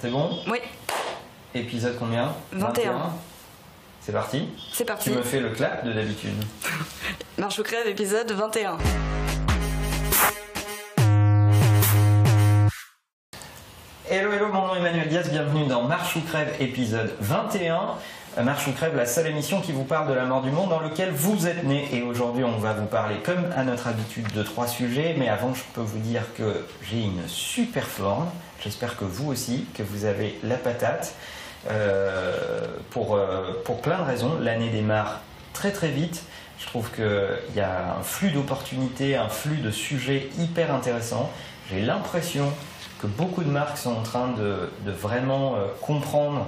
C'est bon Oui, Épisode combien 21. C'est parti c'est parti. Tu me fais le clap de d'habitude. Marche ou crève, épisode 21. Bienvenue dans Marche ou Crève, épisode 21. Euh, Marche ou Crève, la seule émission qui vous parle de la mort du monde dans lequel vous êtes né. Et aujourd'hui, on va vous parler, comme à notre habitude, de trois sujets. Mais avant, je peux vous dire que j'ai une super forme. J'espère que vous aussi, que vous avez la patate. Euh, pour, euh, pour plein de raisons. L'année démarre très très vite. Je trouve qu'il y a un flux d'opportunités, un flux de sujets hyper intéressants. J'ai l'impression beaucoup de marques sont en train de, vraiment euh, comprendre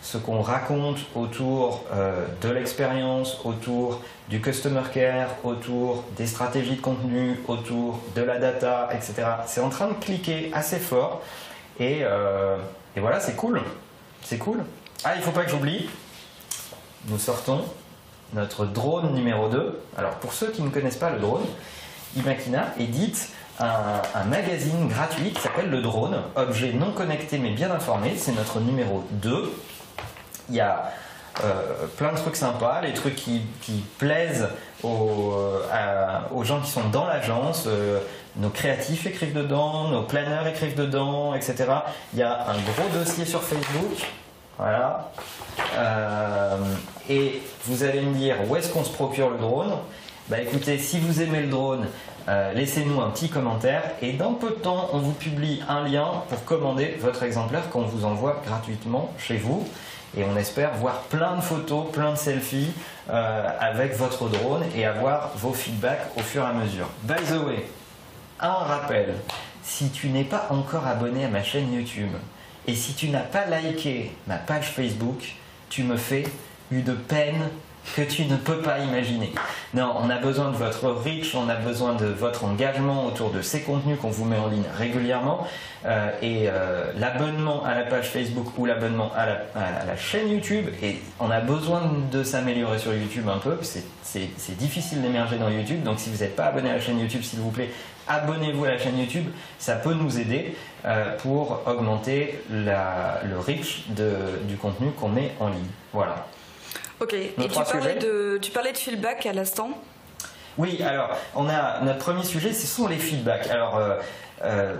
ce qu'on raconte autour euh, de l'expérience, autour du customer care, autour des stratégies de contenu, autour de la data, etc. C'est en train de cliquer assez fort et, euh, et voilà, c'est cool. C'est cool. Ah, il faut pas que j'oublie, nous sortons notre drone numéro 2. Alors pour ceux qui ne connaissent pas le drone, Imakina édite un, magazine gratuit qui s'appelle Le Drone, objet non connecté mais bien informé. C'est notre numéro 2. Il y a euh, plein de trucs sympas, les trucs qui, plaisent aux, euh, aux gens qui sont dans l'agence. euh, nos créatifs écrivent dedans, nos planeurs écrivent dedans, etc. Il y a un gros dossier sur Facebook. Voilà. Et vous allez me dire où est-ce qu'on se procure le drone? Bah écoutez, si vous aimez le drone, euh, laissez-nous un petit commentaire et dans peu de temps, on vous publie un lien pour commander votre exemplaire qu'on vous envoie gratuitement chez vous. Et on espère voir plein de photos, plein de selfies euh, avec votre drone et avoir vos feedbacks au fur et à mesure. By the way, un rappel, si tu n'es pas encore abonné à ma chaîne YouTube et si tu n'as pas liké ma page Facebook, tu me fais une peine que tu ne peux pas imaginer. Non, on a besoin de votre reach, on a besoin de votre engagement autour de ces contenus qu'on vous met en ligne régulièrement. Euh, et euh, l'abonnement à la page Facebook ou l'abonnement à la, chaîne YouTube, et on a besoin de s'améliorer sur YouTube un peu. C'est- difficile d'émerger dans YouTube, donc si vous n'êtes pas abonné à la chaîne YouTube, s'il vous plaît, abonnez-vous à la chaîne YouTube. Ça peut nous aider euh, pour augmenter le reach du contenu qu'on met en ligne. Voilà. Ok, et tu parlais, de, tu parlais de feedback à l'instant. Oui, alors, on a notre premier sujet, ce sont les feedbacks. Alors, euh, euh,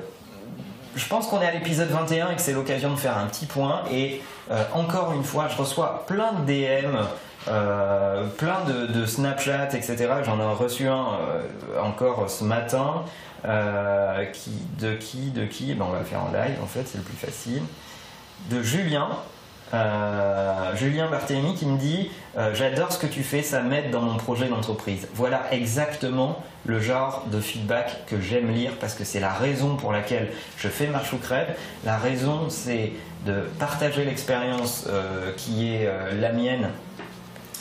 je pense qu'on est à l'épisode 21 et que c'est l'occasion de faire un petit point. Et euh, encore une fois, je reçois plein de DM, euh, plein de, de Snapchat, etc. J'en ai reçu un euh, encore ce matin. Euh, qui, de qui, de qui? Ben, On va le faire en live, en fait, c'est le plus facile. De Julien. Euh, Julien Barthélemy qui me dit euh, J'adore ce que tu fais, ça m'aide dans mon projet d'entreprise. Voilà exactement le genre de feedback que j'aime lire parce que c'est la raison pour laquelle je fais Marche ou Crève. La raison, c'est de partager l'expérience euh, qui est la mienne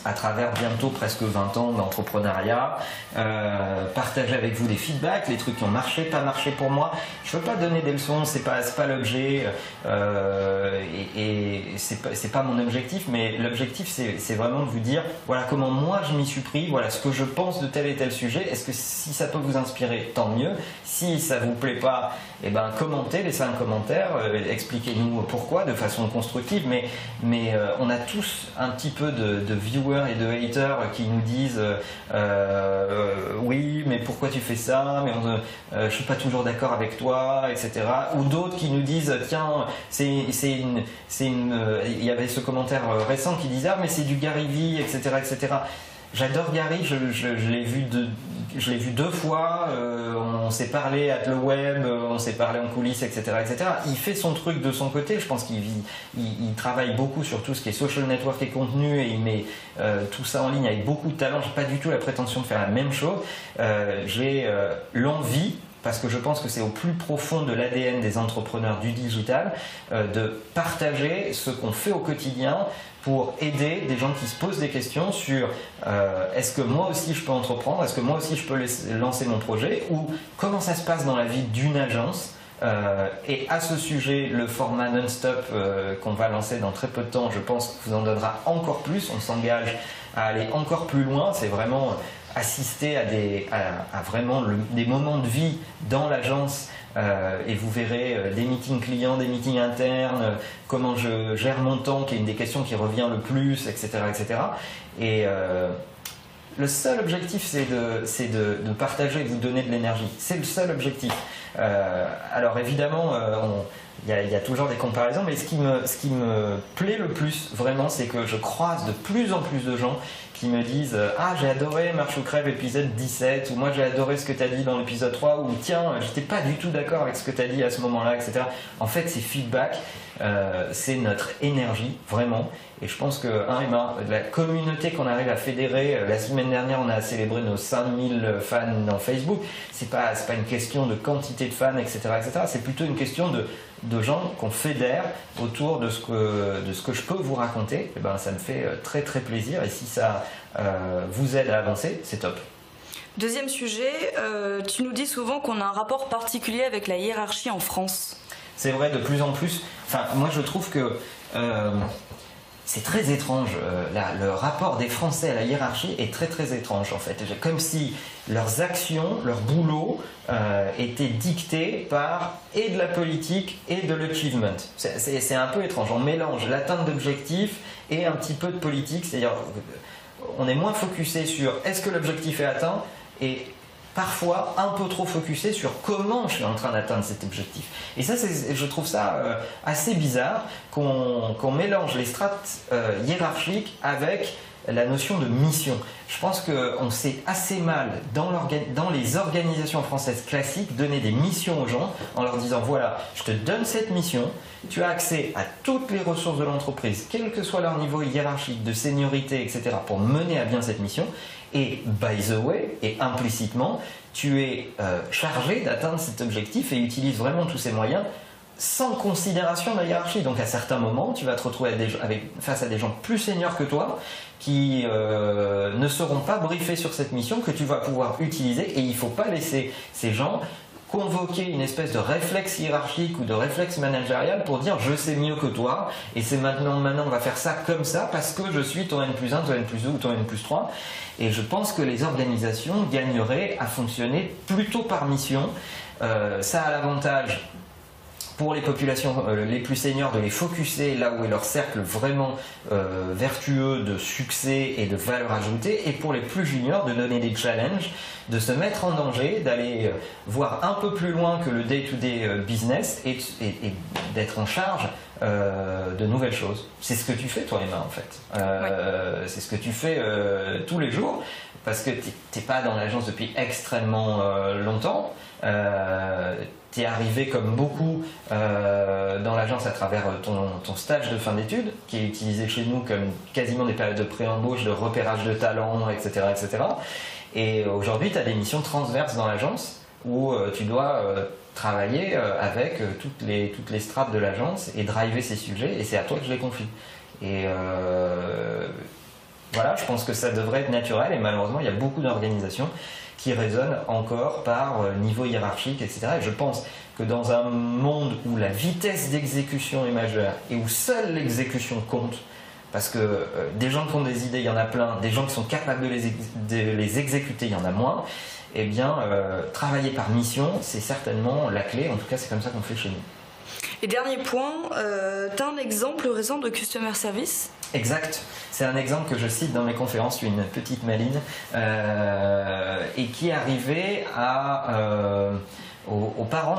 à travers bientôt presque 20 ans d'entrepreneuriat, euh, partager avec vous des feedbacks, les trucs qui ont marché, pas marché pour moi. Je veux pas donner des leçons, c'est pas pas l'objet euh, et, et c'est pas pas mon objectif, mais l'objectif c'est vraiment de vous dire voilà comment moi je m'y suis pris, voilà ce que je pense de tel et tel sujet. Est-ce que si ça peut vous inspirer, tant mieux. Si ça vous plaît pas, eh ben commentez, laissez un commentaire, euh, expliquez-nous pourquoi de façon constructive. Mais euh, on a tous un petit peu de, viewers et de haters qui nous disent euh, oui mais pourquoi tu fais ça mais on, je suis pas toujours d'accord avec toi etc ou d'autres qui nous disent tiens c'est une c'est il y avait ce commentaire récent qui disait ah mais c'est du Gary Vee etc etc J'adore Gary, je, l'ai vu deux, fois. euh, on s'est parlé à le web, euh, on s'est parlé en coulisses, etc.. Il fait son truc de son côté. Je pense qu'il travaille beaucoup sur tout ce qui est social network et contenu et il met euh, tout ça en ligne avec beaucoup de talent. J'ai pas du tout la prétention de faire la même chose. J'ai l'envie parce que je pense que c'est au plus profond de l'ADN des entrepreneurs du digital, de partager ce qu'on fait au quotidien pour aider des gens qui se posent des questions sur euh, est-ce que moi aussi je peux entreprendre, est-ce que moi aussi je peux lancer mon projet, ou comment ça se passe dans la vie d'une agence. Euh, et à ce sujet, le format non-stop euh, qu'on va lancer dans très peu de temps, je pense, vous en donnera encore plus. On s'engage à aller encore plus loin. C'est vraiment assister à, des, à, vraiment des moments de vie dans l'agence euh, et vous verrez euh, des meetings clients, des meetings internes, euh, comment je gère mon temps, qui est une des questions qui revient le plus, etc. etc. Et le seul objectif, c'est de, de, de, partager et vous donner de l'énergie. C'est le seul objectif. alors évidemment, il y, a toujours des comparaisons, mais ce qui me, ce qui me plaît le plus, vraiment, c'est que je croise de plus en plus de gens qui me disent euh, Ah, j'ai adoré Marche ou Crève épisode 17, ou moi j'ai adoré ce que tu as dit dans l'épisode 3, ou tiens, j'étais pas du tout d'accord avec ce que tu as dit à ce moment-là, etc. En fait, ces feedbacks, euh, c'est notre énergie, vraiment. Et je pense que, hein, Emma, la communauté qu'on arrive à fédérer, euh, la semaine dernière, on a célébré nos 5000 fans dans Facebook. C'est pas, pas une question de quantité de fans, etc., etc. C'est plutôt une question de, de gens qu'on fédère autour de ce, que, de ce que je peux vous raconter. Et eh ben, ça me fait très, très plaisir. Et si ça euh, vous aide à avancer, c'est top. Deuxième sujet, euh, tu nous dis souvent qu'on a un rapport particulier avec la hiérarchie en France. C'est vrai, de plus en plus. Enfin, moi je trouve que euh, c'est très étrange. le rapport des Français à la hiérarchie est très très étrange en fait. Comme si leurs actions, leur boulot étaient dictés par et de la politique et de l'achievement. C'est un peu étrange. On mélange l'atteinte d'objectifs et un petit peu de politique. C'est-à-dire on est moins focusé sur est-ce que l'objectif est atteint et parfois un peu trop focusé sur comment je suis en train d'atteindre cet objectif. Et ça, je trouve ça euh, assez bizarre qu'on mélange les strates euh, hiérarchiques avec la notion de mission. Je pense qu'on sait assez mal dans, les organisations françaises classiques donner des missions aux gens en leur disant voilà, je te donne cette mission, tu as accès à toutes les ressources de l'entreprise, quel que soit leur niveau hiérarchique, de seniorité, etc., pour mener à bien cette mission. Et by the way, et implicitement, tu es euh, chargé d'atteindre cet objectif et utilise vraiment tous ces moyens sans considération de la hiérarchie. Donc à certains moments, tu vas te retrouver face à des gens plus seniors que toi qui euh, ne seront pas briefés sur cette mission que tu vas pouvoir utiliser. Et il ne faut pas laisser ces gens convoquer une espèce de réflexe hiérarchique ou de réflexe managérial pour dire je sais mieux que toi et c'est maintenant maintenant on va faire ça comme ça parce que je suis ton N plus 1, ton N plus 2 ou ton N plus 3 et je pense que les organisations gagneraient à fonctionner plutôt par mission. Euh, ça a l'avantage pour les populations euh, les plus seniors de les focuser là où est leur cercle vraiment euh, vertueux de succès et de valeur ajoutée, et pour les plus juniors de donner des challenges, de se mettre en danger, d'aller euh, voir un peu plus loin que le day-to-day business et, d'être en charge de nouvelles choses. C'est ce que tu fais toi Emma en fait. C'est ce que tu fais tous les jours parce que tu n'es pas dans l'agence depuis extrêmement longtemps tu es arrivé comme beaucoup euh, dans l'agence à travers ton, ton, stage de fin d'études, qui est utilisé chez nous comme quasiment des périodes de pré-embauche, de repérage de talents, etc. etc. Et aujourd'hui, tu as des missions transverses dans l'agence où euh, tu dois euh, travailler avec toutes, les, toutes les strates de l'agence et driver ces sujets, et c'est à toi que je les confie. Et voilà, je pense que ça devrait être naturel, et malheureusement, il y a beaucoup d'organisations qui résonne encore par euh, niveau hiérarchique, etc. Et je pense que dans un monde où la vitesse d'exécution est majeure et où seule l'exécution compte, parce que euh, des gens qui ont des idées, il y en a plein, des gens qui sont capables de les, exécuter, il y en a moins, eh bien, euh, travailler par mission, c'est certainement la clé, en tout cas c'est comme ça qu'on fait chez nous. Et dernier point, tu as un exemple récent de Customer Service Exact. C'est un exemple que je cite dans mes conférences, une petite maline, euh, et qui est arrivé à, euh, aux, parents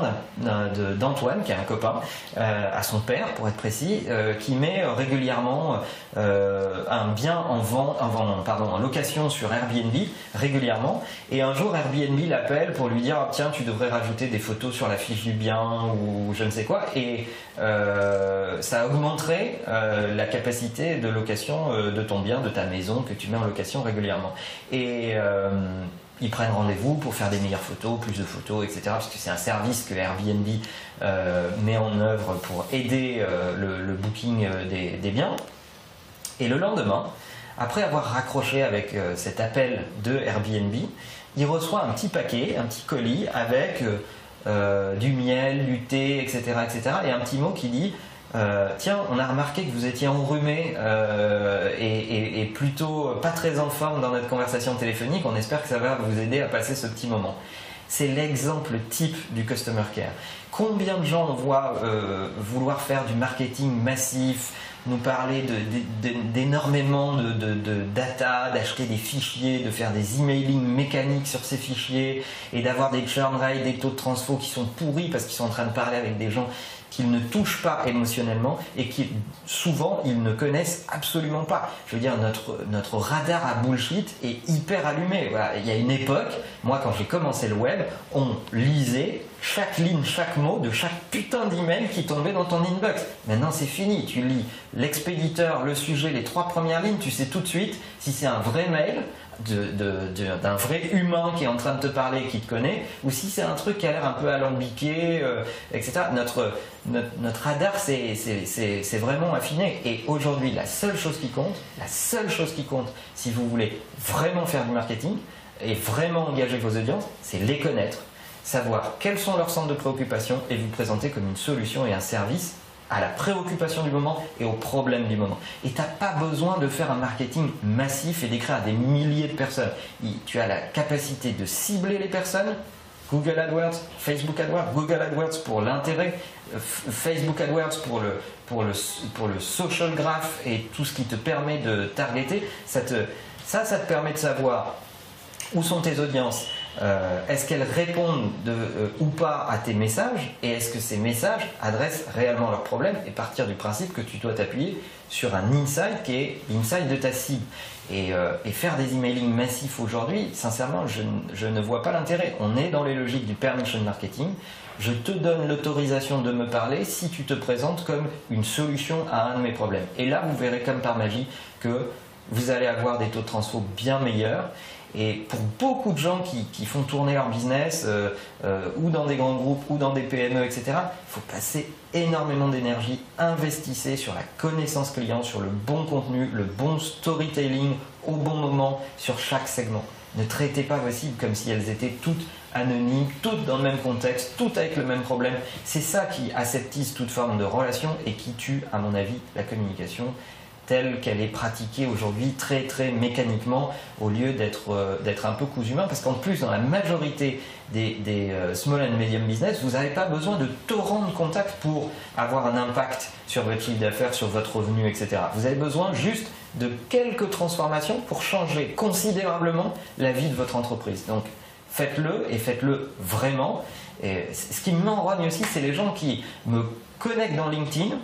d'Antoine, qui est un copain, euh, à son père, pour être précis, qui met régulièrement un bien en vente, en, location sur Airbnb régulièrement. Et un jour, Airbnb l'appelle pour lui dire tiens, tu devrais rajouter des photos sur la fiche du bien ou je ne sais quoi. Et ça augmenterait la capacité de location de ton bien, de ta maison que tu mets en location régulièrement. Et ils prennent rendez-vous pour faire des meilleures photos, plus de photos, etc. Parce que c'est un service que Airbnb euh, met en œuvre pour aider euh, le, booking euh, des, biens. Et le lendemain, après avoir raccroché avec cet appel de Airbnb, il reçoit un petit paquet, un petit colis avec du miel, du thé, etc., etc. Et un petit mot qui dit euh, tiens, on a remarqué que vous étiez enrhumé euh, et, plutôt pas très en forme dans notre conversation téléphonique. On espère que ça va vous aider à passer ce petit moment. C'est l'exemple type du customer care. Combien de gens on voit euh, vouloir faire du marketing massif, nous parler d'énormément de, data, d'acheter des fichiers, de faire des emailing mécaniques sur ces fichiers et d'avoir des churn rates, des taux de transfo qui sont pourris parce qu'ils sont en train de parler avec des gens qu'ils ne touchent pas émotionnellement et qui souvent ils ne connaissent absolument pas. Je veux dire, notre, notre radar à bullshit est hyper allumé. Il y a une époque, moi quand j'ai commencé le web, on lisait chaque ligne, chaque mot de chaque putain d'email qui tombait dans ton inbox. Maintenant c'est fini, tu lis l'expéditeur, le sujet, les trois premières lignes, tu sais tout de suite si c'est un vrai mail d'un vrai humain qui est en train de te parler, qui te connaît, ou si c'est un truc qui a l'air un peu alambiqué, euh, etc. Notre, notre, radar, c'est vraiment affiné. Et aujourd'hui, la seule chose qui compte, la seule chose qui compte, si vous voulez vraiment faire du marketing et vraiment engager vos audiences, c'est les connaître, savoir quels sont leurs centres de préoccupation et vous présenter comme une solution et un service à la préoccupation du moment et au problème du moment. Et tu n'as pas besoin de faire un marketing massif et d'écrire à des milliers de personnes. Tu as la capacité de cibler les personnes. Google AdWords, Facebook AdWords, Google AdWords pour l'intérêt, euh, Facebook AdWords pour le, pour, le, pour le social graph et tout ce qui te permet de targeter. Ça, ça, ça te permet de savoir où sont tes audiences, euh, est-ce qu'elles répondent euh, ou pas à tes messages et est-ce que ces messages adressent réellement leurs problèmes et partir du principe que tu dois t'appuyer sur un insight qui est l'insight de ta cible. Et, euh, faire des emailing massifs aujourd'hui, sincèrement, je, ne vois pas l'intérêt. On est dans les logiques du permission marketing. Je te donne l'autorisation de me parler si tu te présentes comme une solution à un de mes problèmes. Et là, vous verrez comme par magie que vous allez avoir des taux de transfo bien meilleurs et pour beaucoup de gens qui, font tourner leur business, euh, euh, ou dans des grands groupes, ou dans des PME, etc., il faut passer énormément d'énergie. Investissez sur la connaissance client, sur le bon contenu, le bon storytelling au bon moment sur chaque segment. Ne traitez pas vos cibles comme si elles étaient toutes anonymes, toutes dans le même contexte, toutes avec le même problème. C'est ça qui aseptise toute forme de relation et qui tue, à mon avis, la communication telle qu'elle est pratiquée aujourd'hui très très mécaniquement au lieu d'être euh, un peu cousu humain parce qu'en plus dans la majorité des, euh, small and medium business vous n'avez pas besoin de torrents de contacts pour avoir un impact sur votre chiffre d'affaires, sur votre revenu, etc. Vous avez besoin juste de quelques transformations pour changer considérablement la vie de votre entreprise. Donc faites-le et faites-le vraiment. Et ce qui m'enrogne aussi, c'est les gens qui me connectent dans LinkedIn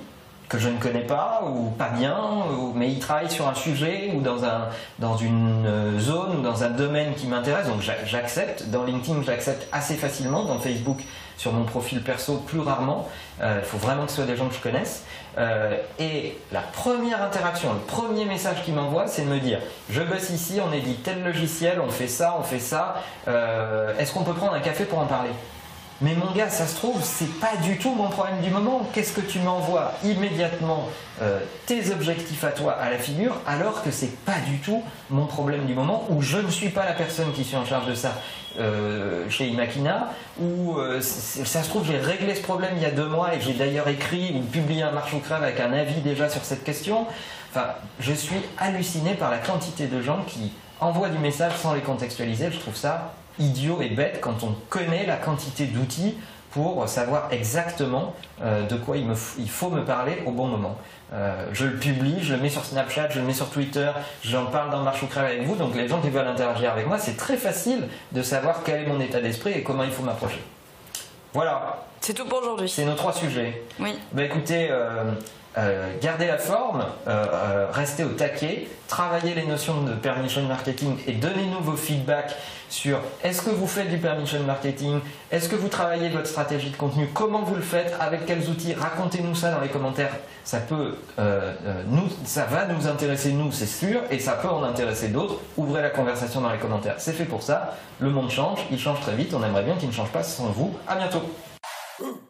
que je ne connais pas ou pas bien, mais il travaille sur un sujet ou dans, un, dans une euh, zone ou dans un domaine qui m'intéresse, donc j'accepte. Dans LinkedIn, j'accepte assez facilement. Dans Facebook, sur mon profil perso, plus rarement. Euh, il faut vraiment que ce soit des gens que je connaisse. Euh, et la première interaction, le premier message qu'il m'envoie, c'est de me dire Je bosse ici, on édite tel logiciel, on fait ça, on fait ça. Est-ce qu'on peut prendre un café pour en parler? Mais mon gars, ça se trouve, c'est pas du tout mon problème du moment. Qu'est-ce que tu m'envoies immédiatement euh, tes objectifs à toi à la figure, alors que c'est pas du tout mon problème du moment, ou je ne suis pas la personne qui suis en charge de ça euh, chez Imakina, ou euh, ça se trouve, j'ai réglé ce problème il y a deux mois et j'ai d'ailleurs écrit ou publié un marche ou avec un avis déjà sur cette question. Enfin, je suis halluciné par la quantité de gens qui envoient du message sans les contextualiser. Je trouve ça idiot et bête quand on connaît la quantité d'outils pour savoir exactement euh, de quoi il, me il, faut me parler au bon moment. Euh, je le publie, je le mets sur Snapchat, je le mets sur Twitter, j'en parle dans Marche ou Crève avec vous, donc les gens qui veulent interagir avec moi, c'est très facile de savoir quel est mon état d'esprit et comment il faut m'approcher. Voilà. C'est tout pour aujourd'hui. C'est nos trois sujets. Oui. Bah écoutez, euh, euh, gardez la forme, euh, restez au taquet, travaillez les notions de permission marketing et donnez-nous vos feedbacks sur est-ce que vous faites du permission marketing, est-ce que vous travaillez votre stratégie de contenu, comment vous le faites, avec quels outils, racontez-nous ça dans les commentaires. Ça peut, nous, ça va nous intéresser nous, c'est sûr, et ça peut en intéresser d'autres. Ouvrez la conversation dans les commentaires, c'est fait pour ça. Le monde change, il change très vite. On aimerait bien qu'il ne change pas sans vous. À bientôt. Woo!